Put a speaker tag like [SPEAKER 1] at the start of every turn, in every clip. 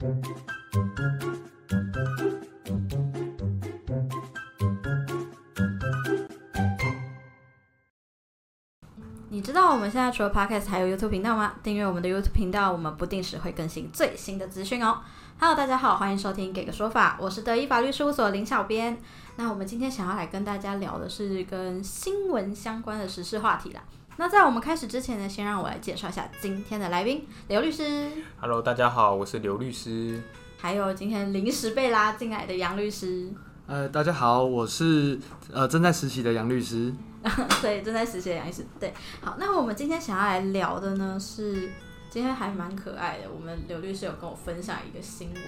[SPEAKER 1] 你知道我们现在除了 Podcast 还有 YouTube 频道吗？订阅我们的 YouTube 频道，我们不定时会更新最新的资讯哦。Hello，大家好，欢迎收听《给个说法》，我是德意法律事务所林小编。那我们今天想要来跟大家聊的是跟新闻相关的时事话题啦。那在我们开始之前呢，先让我来介绍一下今天的来宾刘律师
[SPEAKER 2] ，Hello，大家好，我是刘律师。
[SPEAKER 1] 还有今天临时被拉进来的杨律师。
[SPEAKER 3] 呃，大家好，我是呃正在实习的杨律师。
[SPEAKER 1] 对，正在实习的杨律师。对，好，那我们今天想要来聊的呢是，今天还蛮可爱的。我们刘律师有跟我分享一个新闻，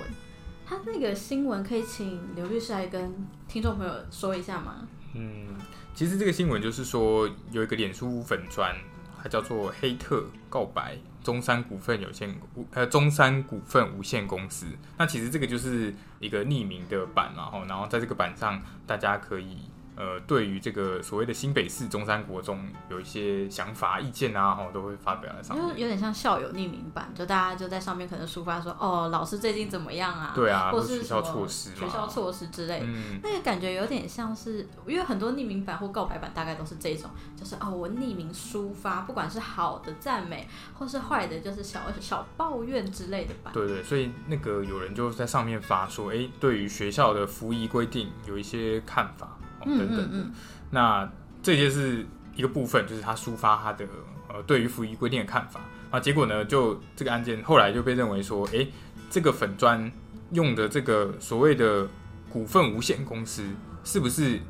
[SPEAKER 1] 他那个新闻可以请刘律师来跟听众朋友说一下吗？
[SPEAKER 2] 嗯，其实这个新闻就是说，有一个脸书粉砖，它叫做黑特告白中山股份有限呃中山股份无限公司。那其实这个就是一个匿名的版嘛，吼，然后在这个版上，大家可以。呃，对于这个所谓的新北市中山国中有一些想法、意见啊，哈，都会发表在上面。
[SPEAKER 1] 就有点像校友匿名版，就大家就在上面可能抒发说，哦，老师最近怎么样啊？
[SPEAKER 2] 对啊，
[SPEAKER 1] 或是
[SPEAKER 2] 或学校措施嘛，
[SPEAKER 1] 学校措施之类的。
[SPEAKER 2] 嗯，
[SPEAKER 1] 那个感觉有点像是，因为很多匿名版或告白版大概都是这种，就是哦，我匿名抒发，不管是好的赞美，或是坏的，就是小小抱怨之类的吧。
[SPEAKER 2] 对对，所以那个有人就在上面发说，哎，对于学校的服役规定有一些看法、等等的。
[SPEAKER 1] 嗯嗯，
[SPEAKER 2] 那这些是一个部分，就是他抒发他的呃对于服役规定的看法啊。结果呢，就这个案件后来就被认为说，哎，这个粉砖用的这个所谓的股份无限公司，是不是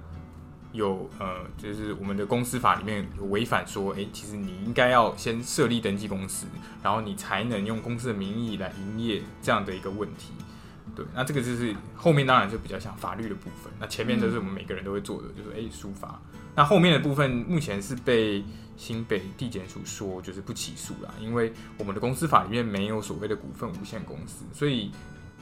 [SPEAKER 2] 有呃，就是我们的公司法里面有违反说，哎，其实你应该要先设立登记公司，然后你才能用公司的名义来营业这样的一个问题。对，那这个就是后面当然就比较像法律的部分，那前面都是我们每个人都会做的，就是哎书法。那后面的部分目前是被新北地检署说就是不起诉啦，因为我们的公司法里面没有所谓的股份无限公司，所以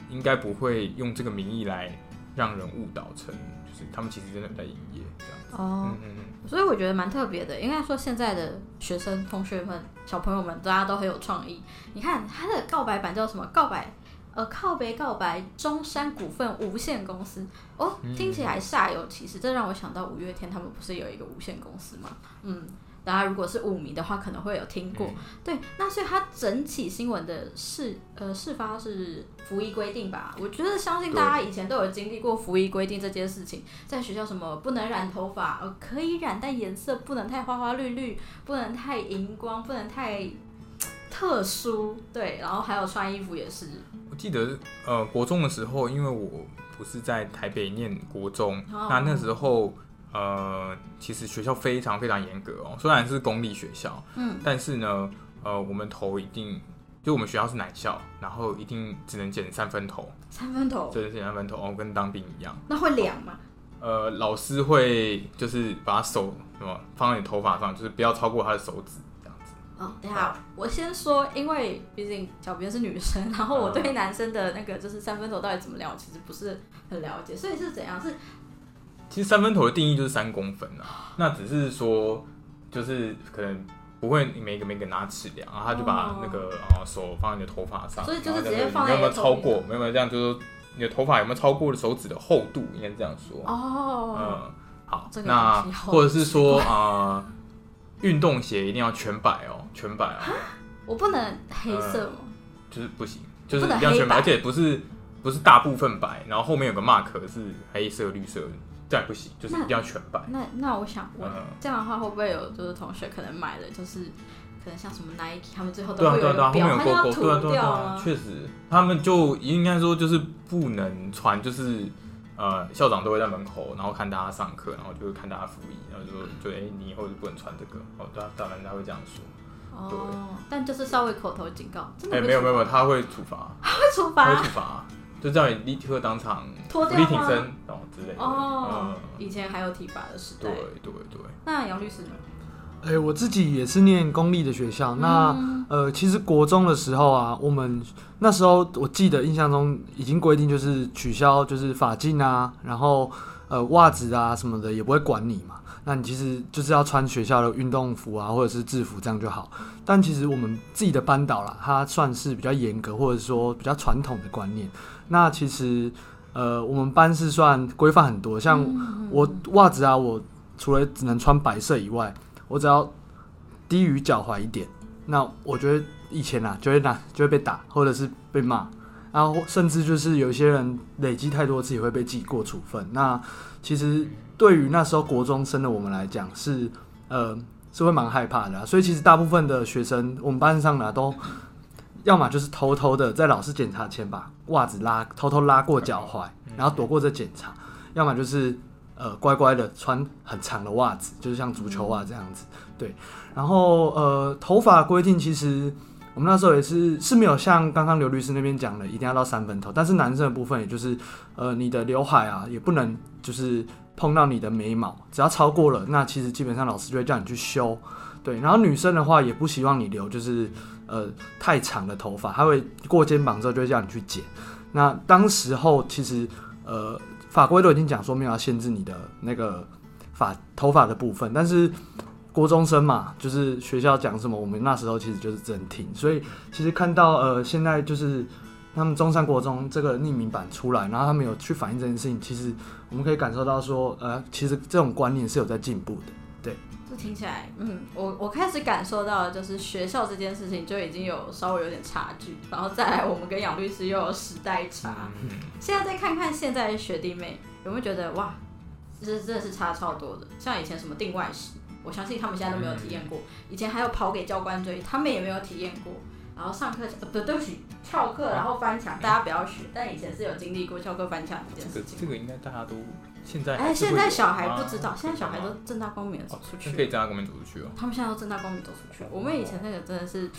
[SPEAKER 2] 应该不会用这个名义来让人误导成就是他们其实真的有在营业这样子。
[SPEAKER 1] 哦
[SPEAKER 2] 嗯，嗯嗯，
[SPEAKER 1] 所以我觉得蛮特别的。应该说现在的学生、同学们、小朋友们，大家都很有创意。你看他的告白版叫什么？告白。呃，靠北告白中山股份无限公司哦，听起来煞有其事，这让我想到五月天他们不是有一个无限公司吗？嗯，大家如果是舞迷的话，可能会有听过。对，那所以它整起新闻的事呃事发是服役规定吧？我觉得相信大家以前都有经历过服役规定这件事情，在学校什么不能染头发，呃可以染，但颜色不能太花花绿绿，不能太荧光，不能太特殊，对，然后还有穿衣服也是，
[SPEAKER 2] 我记得呃国中的时候，因为我不是在台北念国中，
[SPEAKER 1] 哦。
[SPEAKER 2] 那那时候呃其实学校非常非常严格哦，虽然是公立学校，
[SPEAKER 1] 嗯，
[SPEAKER 2] 但是呢呃我们头一定就我们学校是男校，然后一定只能剪三分头，
[SPEAKER 1] 三分头，
[SPEAKER 2] 真的是三分头哦，跟当兵一样。
[SPEAKER 1] 那会凉吗？
[SPEAKER 2] 呃，老师会就是把手什么放在你头发上，就是不要超过他的手指
[SPEAKER 1] 等一下，我先说，因为毕竟小编是女生，然后我对男生的那个就是三分头到底怎么量，我其实不是很了解，所以是怎样？是
[SPEAKER 2] 其实三分头的定义就是三公分啊，那只是说就是可能不会每个每个拿尺量，然后他就把那个呃手放在你的头发上，
[SPEAKER 1] 所以就是直接放在
[SPEAKER 2] 你有没有超过？没有没有这样，就是说你的头发有没有超过手指的厚度，应该是这样说。
[SPEAKER 1] 哦，
[SPEAKER 2] 嗯，好
[SPEAKER 1] 这，个
[SPEAKER 2] 那或者是说 啊，运动鞋一定要全白哦，全白哦。
[SPEAKER 1] 我不能黑色吗？
[SPEAKER 2] 就是不行，就是一定要全白，
[SPEAKER 1] 白
[SPEAKER 2] 而且不是不是大部分白，然后后面有个 mark 是黑色、绿色的，这样不行，就是一定要全白。
[SPEAKER 1] 那那我想问，
[SPEAKER 2] 嗯
[SPEAKER 1] 这样的话会不会有就是同学可能买了就是可能像什么 Nike，他们最后都
[SPEAKER 2] 对啊，
[SPEAKER 1] 会
[SPEAKER 2] 对啊，对啊，后面
[SPEAKER 1] 有
[SPEAKER 2] 对啊，对啊，对
[SPEAKER 1] 掉
[SPEAKER 2] 啊，
[SPEAKER 1] 吗？
[SPEAKER 2] 确实，他们就应该说就是不能穿，就是呃，校长都会在门口，然后看大家上课，然后就会看大家服役，然后就说，就哎、你以后就不能穿这个，哦，对啊，当然他会这样说，
[SPEAKER 1] 哦，但就是稍微口头警告，真的
[SPEAKER 2] 哎、
[SPEAKER 1] 会
[SPEAKER 2] 没有没有没有，
[SPEAKER 1] 处罚？
[SPEAKER 2] 他会处罚，
[SPEAKER 1] 会处
[SPEAKER 2] 他会处罚，就叫你立刻当场
[SPEAKER 1] 脱掉
[SPEAKER 2] 挺身哦之类的，
[SPEAKER 1] 哦
[SPEAKER 2] 嗯，，
[SPEAKER 1] 以前还有体罚的时代。
[SPEAKER 2] 对。对对。
[SPEAKER 1] 那杨律师呢？
[SPEAKER 3] 哎、我自己也是念公立的学校，那
[SPEAKER 1] 嗯
[SPEAKER 3] 呃，其实国中的时候啊，我们那时候我记得印象中已经规定就是取消就是法镜啊，然后呃袜子啊什么的也不会管你嘛。那你其实就是要穿学校的运动服啊，或者是制服这样就好。但其实我们自己的班导啦，他算是比较严格，或者说比较传统的观念。那其实呃，我们班是算规范很多，像我袜子啊，我除了只能穿白色以外，我只要低于脚踝一点，那我觉得以前啊就会打就会被打，或者是被骂，然后甚至就是有些人累积太多次也会被记过处分。那其实对于那时候国中生的我们来讲，是呃是会蛮害怕的啊、所以其实大部分的学生，我们班上呢都要么就是偷偷的在老师检查前把袜子拉偷偷拉过脚踝，然后躲过这检查；要么就是呃乖乖的穿很长的袜子，就是像足球袜这样子。对，然后呃头发规定其实。我们那时候也是是没有像刚刚刘律师那边讲的，一定要到三分头，但是男生的部分，也就是呃你的刘海啊，也不能就是碰到你的眉毛，只要超过了，那其实基本上老师就会叫你去修。对，然后女生的话也不希望你留就是呃太长的头发，她会过肩膀之后就会叫你去剪。那当时候其实呃法规都已经讲说没有要限制你的那个发头发的部分，但是国中生嘛，就是学校讲什么，我们那时候其实就是真听。所以其实看到呃现在就是他们中山国中这个匿名版出来，然后他们有去反映这件事情，其实我们可以感受到说呃其实这种观念是有在进步的。
[SPEAKER 1] 对这听起来，嗯，我我开始感受到就是学校这件事情就已经有稍微有点差距，然后再来我们跟杨律师又有时代差。
[SPEAKER 2] 嗯
[SPEAKER 1] 现在再看看现在的学弟妹，有没有觉得哇，这真的是差超多的？像以前什么定外史，我相信他们现在都没有体验过。以前还有跑给教官追，他们也没有体验过。然后上课呃不对不起，翘课然后翻墙，大家不要学。但以前是有经历过翘课翻墙这件
[SPEAKER 2] 这个
[SPEAKER 1] 事情。
[SPEAKER 2] 这个应该大家都现在
[SPEAKER 1] 哎，现在小孩
[SPEAKER 2] 啊
[SPEAKER 1] 不知道，现在小孩都正大光明的走
[SPEAKER 2] 哦
[SPEAKER 1] 出去
[SPEAKER 2] 可以正大光明走出去哦。
[SPEAKER 1] 他们现在都正大光明走出去。我们以前那个真的是，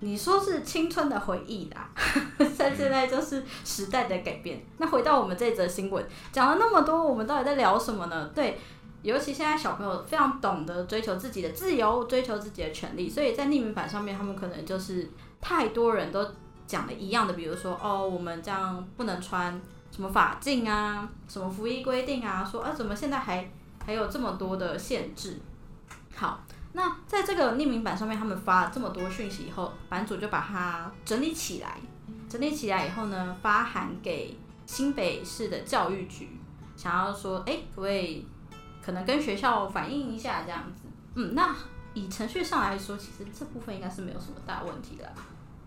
[SPEAKER 1] 你说是青春的回忆啦，但现在就是时代的改变。那回到我们这则新闻，讲了那么多，我们到底在聊什么呢？对。尤其现在小朋友非常懂得追求自己的自由，追求自己的权利，所以在匿名版上面，他们可能就是太多人都讲的一样的，比如说哦，我们这样不能穿什么法禁啊，什么服役规定啊，说啊怎么现在还还有这么多的限制？好，那在这个匿名版上面，他们发了这么多讯息以后，版主就把它整理起来，整理起来以后呢，发函给新北市的教育局，想要说，哎、各位可能跟学校反映一下这样子？嗯，那以程序上来说，其实这部分应该是没有什么大问题的。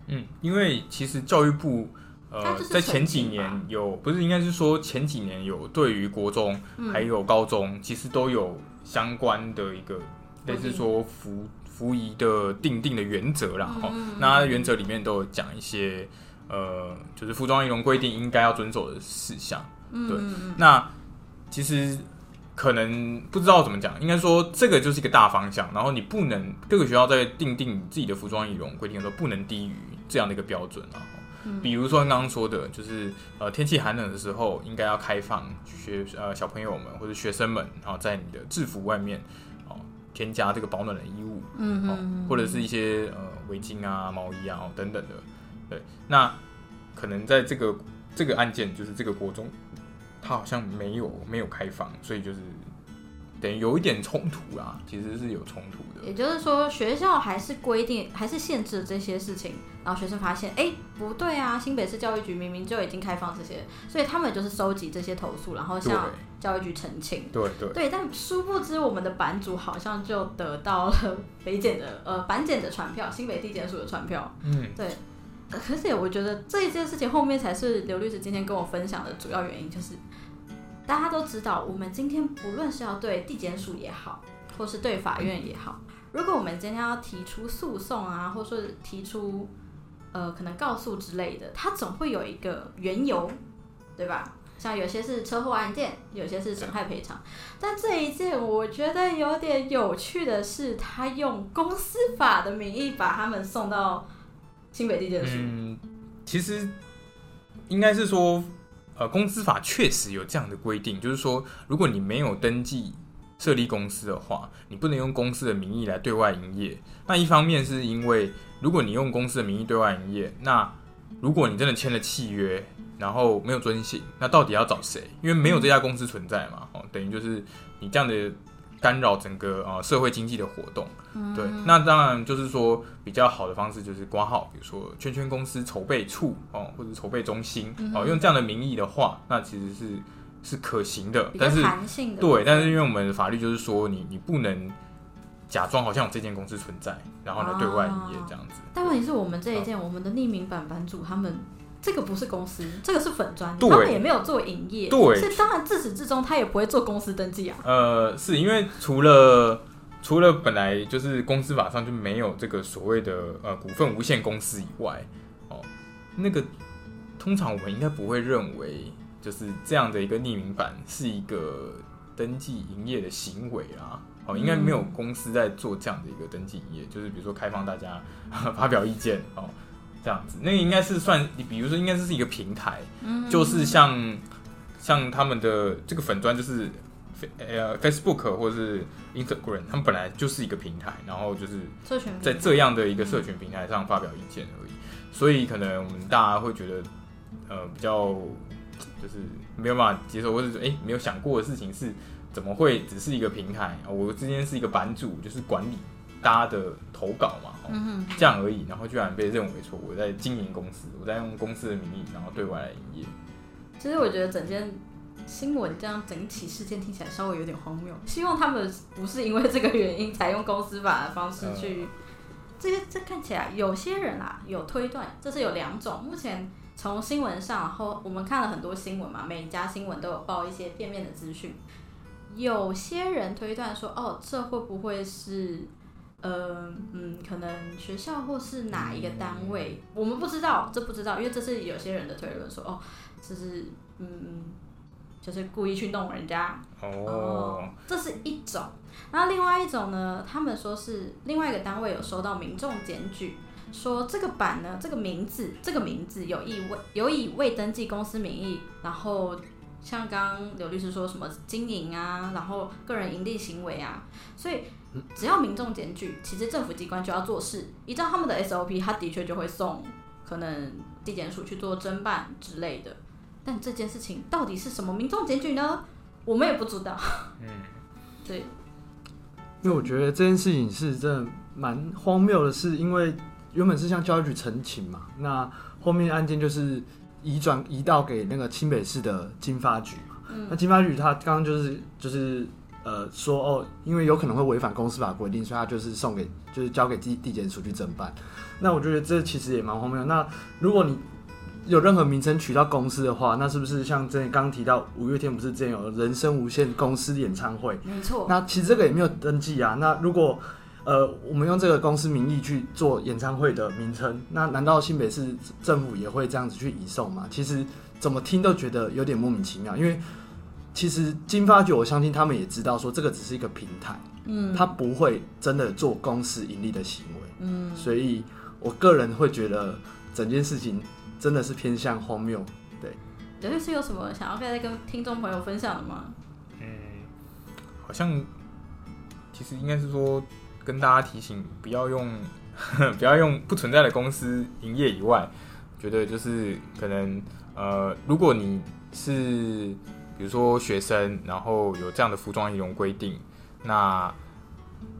[SPEAKER 2] 嗯，因为其实教育部呃在前几年有不是应该是说前几年有对于国中
[SPEAKER 1] 嗯
[SPEAKER 2] 还有高中其实都有相关的一个类似说服服仪的定定的原则啦。哈、
[SPEAKER 1] 嗯
[SPEAKER 2] 那原则里面都有讲一些呃就是服装仪容规定应该要遵守的事项。对那其实可能不知道怎么讲，应该说这个就是一个大方向，然后你不能各个学校在定定自己的服装仪容规定的时候，不能低于这样的一个标准啊。
[SPEAKER 1] 嗯
[SPEAKER 2] 比如说刚刚说的，就是呃天气寒冷的时候，应该要开放学呃小朋友们或者学生们，然后在你的制服外面哦添加这个保暖的衣物，哦
[SPEAKER 1] 嗯哦，
[SPEAKER 2] 或者是一些呃围巾啊、毛衣啊、哦、等等的。对，那可能在这个这个案件，就是这个国中，它好像没有没有开放，所以就是等于有一点冲突啦，其实是有冲突的。
[SPEAKER 1] 也就是说，学校还是规定，还是限制了这些事情，然后学生发现，哎，不对啊，新北市教育局明明就已经开放这些，所以他们就是收集这些投诉，然后向教育局澄清。
[SPEAKER 2] 对对
[SPEAKER 1] 对，但殊不知我们的版主好像就得到了 北检的呃版检的传票，新北地检署的传票。
[SPEAKER 2] 嗯，
[SPEAKER 1] 对，可是我觉得这一件事情后面才是刘律师今天跟我分享的主要原因，就是大家都知道，我们今天不论是要对地检署也好，或是对法院也好，如果我们今天要提出诉讼啊，或是提出呃可能告诉之类的，它总会有一个缘由，对吧？像有些是车祸案件，有些是损害赔偿，但这一件我觉得有点有趣的是，他用公司法的名义把他们送到新北地检署。
[SPEAKER 2] 嗯，其实应该是说，呃，公司法确实有这样的规定，就是说，如果你没有登记设立公司的话，你不能用公司的名义来对外营业。那一方面是因为，如果你用公司的名义对外营业，那如果你真的签了契约，然后没有遵行，那到底要找谁？因为没有这家公司存在嘛，哦，等于就是你这样的干扰整个呃社会经济的活动。
[SPEAKER 1] 嗯
[SPEAKER 2] 对，那当然就是说比较好的方式就是挂号，比如说圈圈公司筹备处哦，或者筹备中心
[SPEAKER 1] 嗯
[SPEAKER 2] 哦，用这样的名义的话，那其实是是可行的，但是对，但是因为我们的法律就是说你你不能假装好像有这间公司存在，然后呢对外营业这样子。
[SPEAKER 1] 但问题是我们这一件，我们的匿名版版主他们。这个不是公司，这个是粉砖，
[SPEAKER 2] 对
[SPEAKER 1] 他们也没有做营业，
[SPEAKER 2] 对
[SPEAKER 1] 所以当然自始至终他也不会做公司登记啊。
[SPEAKER 2] 呃，是因为除了除了本来就是公司法上就没有这个所谓的呃股份无限公司以外，哦，那个通常我们应该不会认为就是这样的一个匿名版是一个登记营业的行为啦。哦，应该没有公司在做这样的一个登记营业，就是比如说开放大家发表意见哦，这样子，那个应该是算，你比如说应该是一个平台，
[SPEAKER 1] 嗯。
[SPEAKER 2] 就是像像他们的这个粉砖就是呃 Facebook 或者是 Instagram，他们本来就是一个平台，然后就是在这样的一个社群平台上发表意见而已，所以可能我们大家会觉得呃比较就是没有办法接受，或者是哎没有想过的事情是怎么会只是一个平台啊？我之间是一个版主，就是管理大家的投稿嘛，哦
[SPEAKER 1] 嗯，
[SPEAKER 2] 这样而已，然后居然被认为说我在经营公司，我在用公司的名义，然后对外来营业。
[SPEAKER 1] 其实我觉得整件新闻这样整起事件听起来稍微有点荒谬。希望他们不是因为这个原因才用公司法的方式去。这些这看起来有些人啊有推断，这是有两种。目前从新闻上，然后我们看了很多新闻嘛，每一家新闻都有报一些片面的资讯。有些人推断说，哦，这会不会是？呃嗯，可能学校或是哪一个单位，我们不知道，这不知道，因为这是有些人的推论说，哦，这是嗯，就是故意去弄人家
[SPEAKER 2] 哦，
[SPEAKER 1] 这是一种。然后另外一种呢，他们说是另外一个单位有收到民众检举，说这个版呢，这个名字，这个名字有意未有以未登记公司名义，然后像刚刚刘律师说什么经营啊，然后个人盈利行为啊，所以只要民众检举，其实政府机关就要做事，依照他们的 SOP，他的确就会送可能地检署去做侦办之类的。但这件事情到底是什么民众检举呢？我们也不知道。
[SPEAKER 2] 嗯，
[SPEAKER 1] 对，
[SPEAKER 3] 因为我觉得这件事情是真的蛮荒谬的，是因为原本是向教育局澄清嘛，那后面案件就是移转移到给那个清北市的经发局嘛。那经发局他刚刚就是就是呃说哦，因为有可能会违反公司法规定，所以他就是送给就是交给地地检署去侦办。那我觉得这其实也蛮荒谬。那如果你有任何名称取到公司的话，那是不是像之前刚刚提到五月天不是之前有人生无限公司演唱会？
[SPEAKER 1] 没错。
[SPEAKER 3] 那其实这个也没有登记啊。那如果呃我们用这个公司名义去做演唱会的名称，那难道新北市政府也会这样子去移送吗？其实怎么听都觉得有点莫名其妙，因为其实金发局我相信他们也知道说这个只是一个平台，
[SPEAKER 1] 嗯，
[SPEAKER 3] 他不会真的做公司盈利的行为，
[SPEAKER 1] 嗯，
[SPEAKER 3] 所以我个人会觉得整件事情真的是偏向荒谬。
[SPEAKER 1] 刘律师有什么想要再跟听众朋友分享的吗？
[SPEAKER 2] 嗯，好像其实应该是说跟大家提醒，不要用 不要用不存在的公司营业以外，觉得就是可能呃，如果你是比如说学生，然后有这样的服装仪容规定，那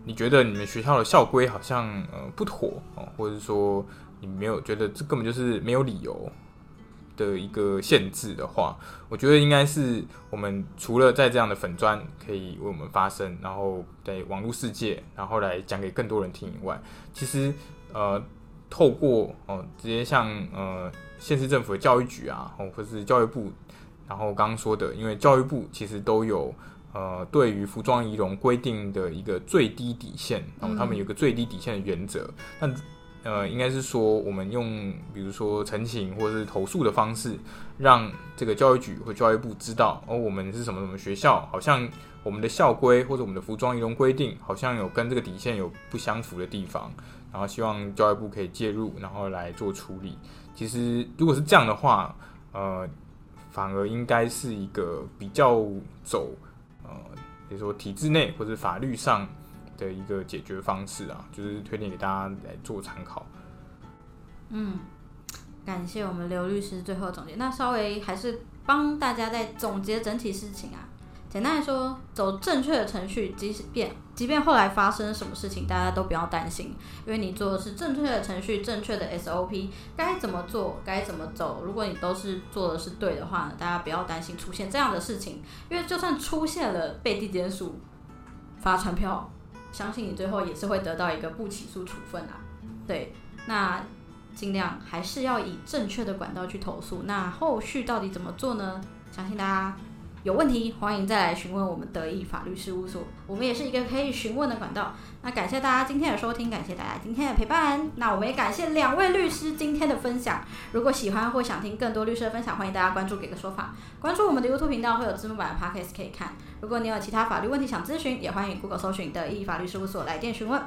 [SPEAKER 2] 你觉得你们学校的校规好像呃不妥哦，或者说你没有觉得这根本就是没有理由的一个限制的话，我觉得应该是我们除了在这样的粉砖可以为我们发声，然后在网络世界，然后来讲给更多人听以外，其实呃，透过哦、直接像呃县市政府的教育局啊，哦或是教育部，然后刚刚说的，因为教育部其实都有呃对于服装仪容规定的一个最低底线，然后他们有个最低底线的原则，那呃，应该是说我们用比如说陈情或者是投诉的方式，让这个教育局或教育部知道，哦，我们是什么什么学校，好像我们的校规或者我们的服装仪容规定，好像有跟这个底线有不相符的地方，然后希望教育部可以介入，然后来做处理。其实如果是这样的话，呃，反而应该是一个比较走呃，比如说体制内或者法律上。的一个解决方式啊，就是推荐给大家来做参考。
[SPEAKER 1] 嗯，感谢我们刘律师最后总结。那稍微还是帮大家再总结整体事情啊。简单来说，走正确的程序，即便即便后来发生什么事情，大家都不要担心，因为你做的是正确的程序，正确的 SOP，该怎么做，该怎么走。如果你都是做的是对的话，大家不要担心出现这样的事情，因为就算出现了被地检署发传票，相信你最后也是会得到一个不起诉处分啊。对，那尽量还是要以正确的管道去投诉。那后续到底怎么做呢？相信大家。有问题，欢迎再来询问我们德意法律事务所，我们也是一个可以询问的管道。那感谢大家今天的收听，感谢大家今天的陪伴。那我们也感谢两位律师今天的分享。如果喜欢或想听更多律师的分享，欢迎大家关注“给个说法”，关注我们的 YouTube 频道，会有字幕版的 Podcast 可以看。如果你有其他法律问题想咨询，也欢迎 Google 搜寻德意法律事务所来电询问。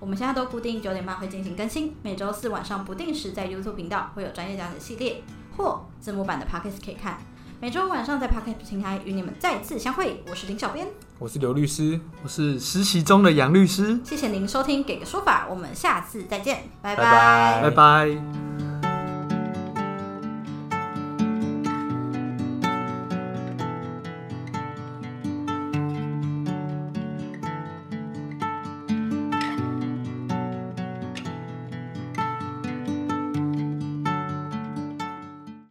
[SPEAKER 1] 我们现在都固定九点半会进行更新，每周四晚上不定时在 YouTube 频道会有专业讲解系列或字幕版的 Podcast 可以看。每周晚上在 Podcast 平台与你们再次相会，我是林小编，
[SPEAKER 2] 我是刘律师，
[SPEAKER 3] 我是实习中的杨律师。
[SPEAKER 1] 谢谢您收听《给个说法》，我们下次再见，拜
[SPEAKER 2] 拜。
[SPEAKER 3] 拜拜。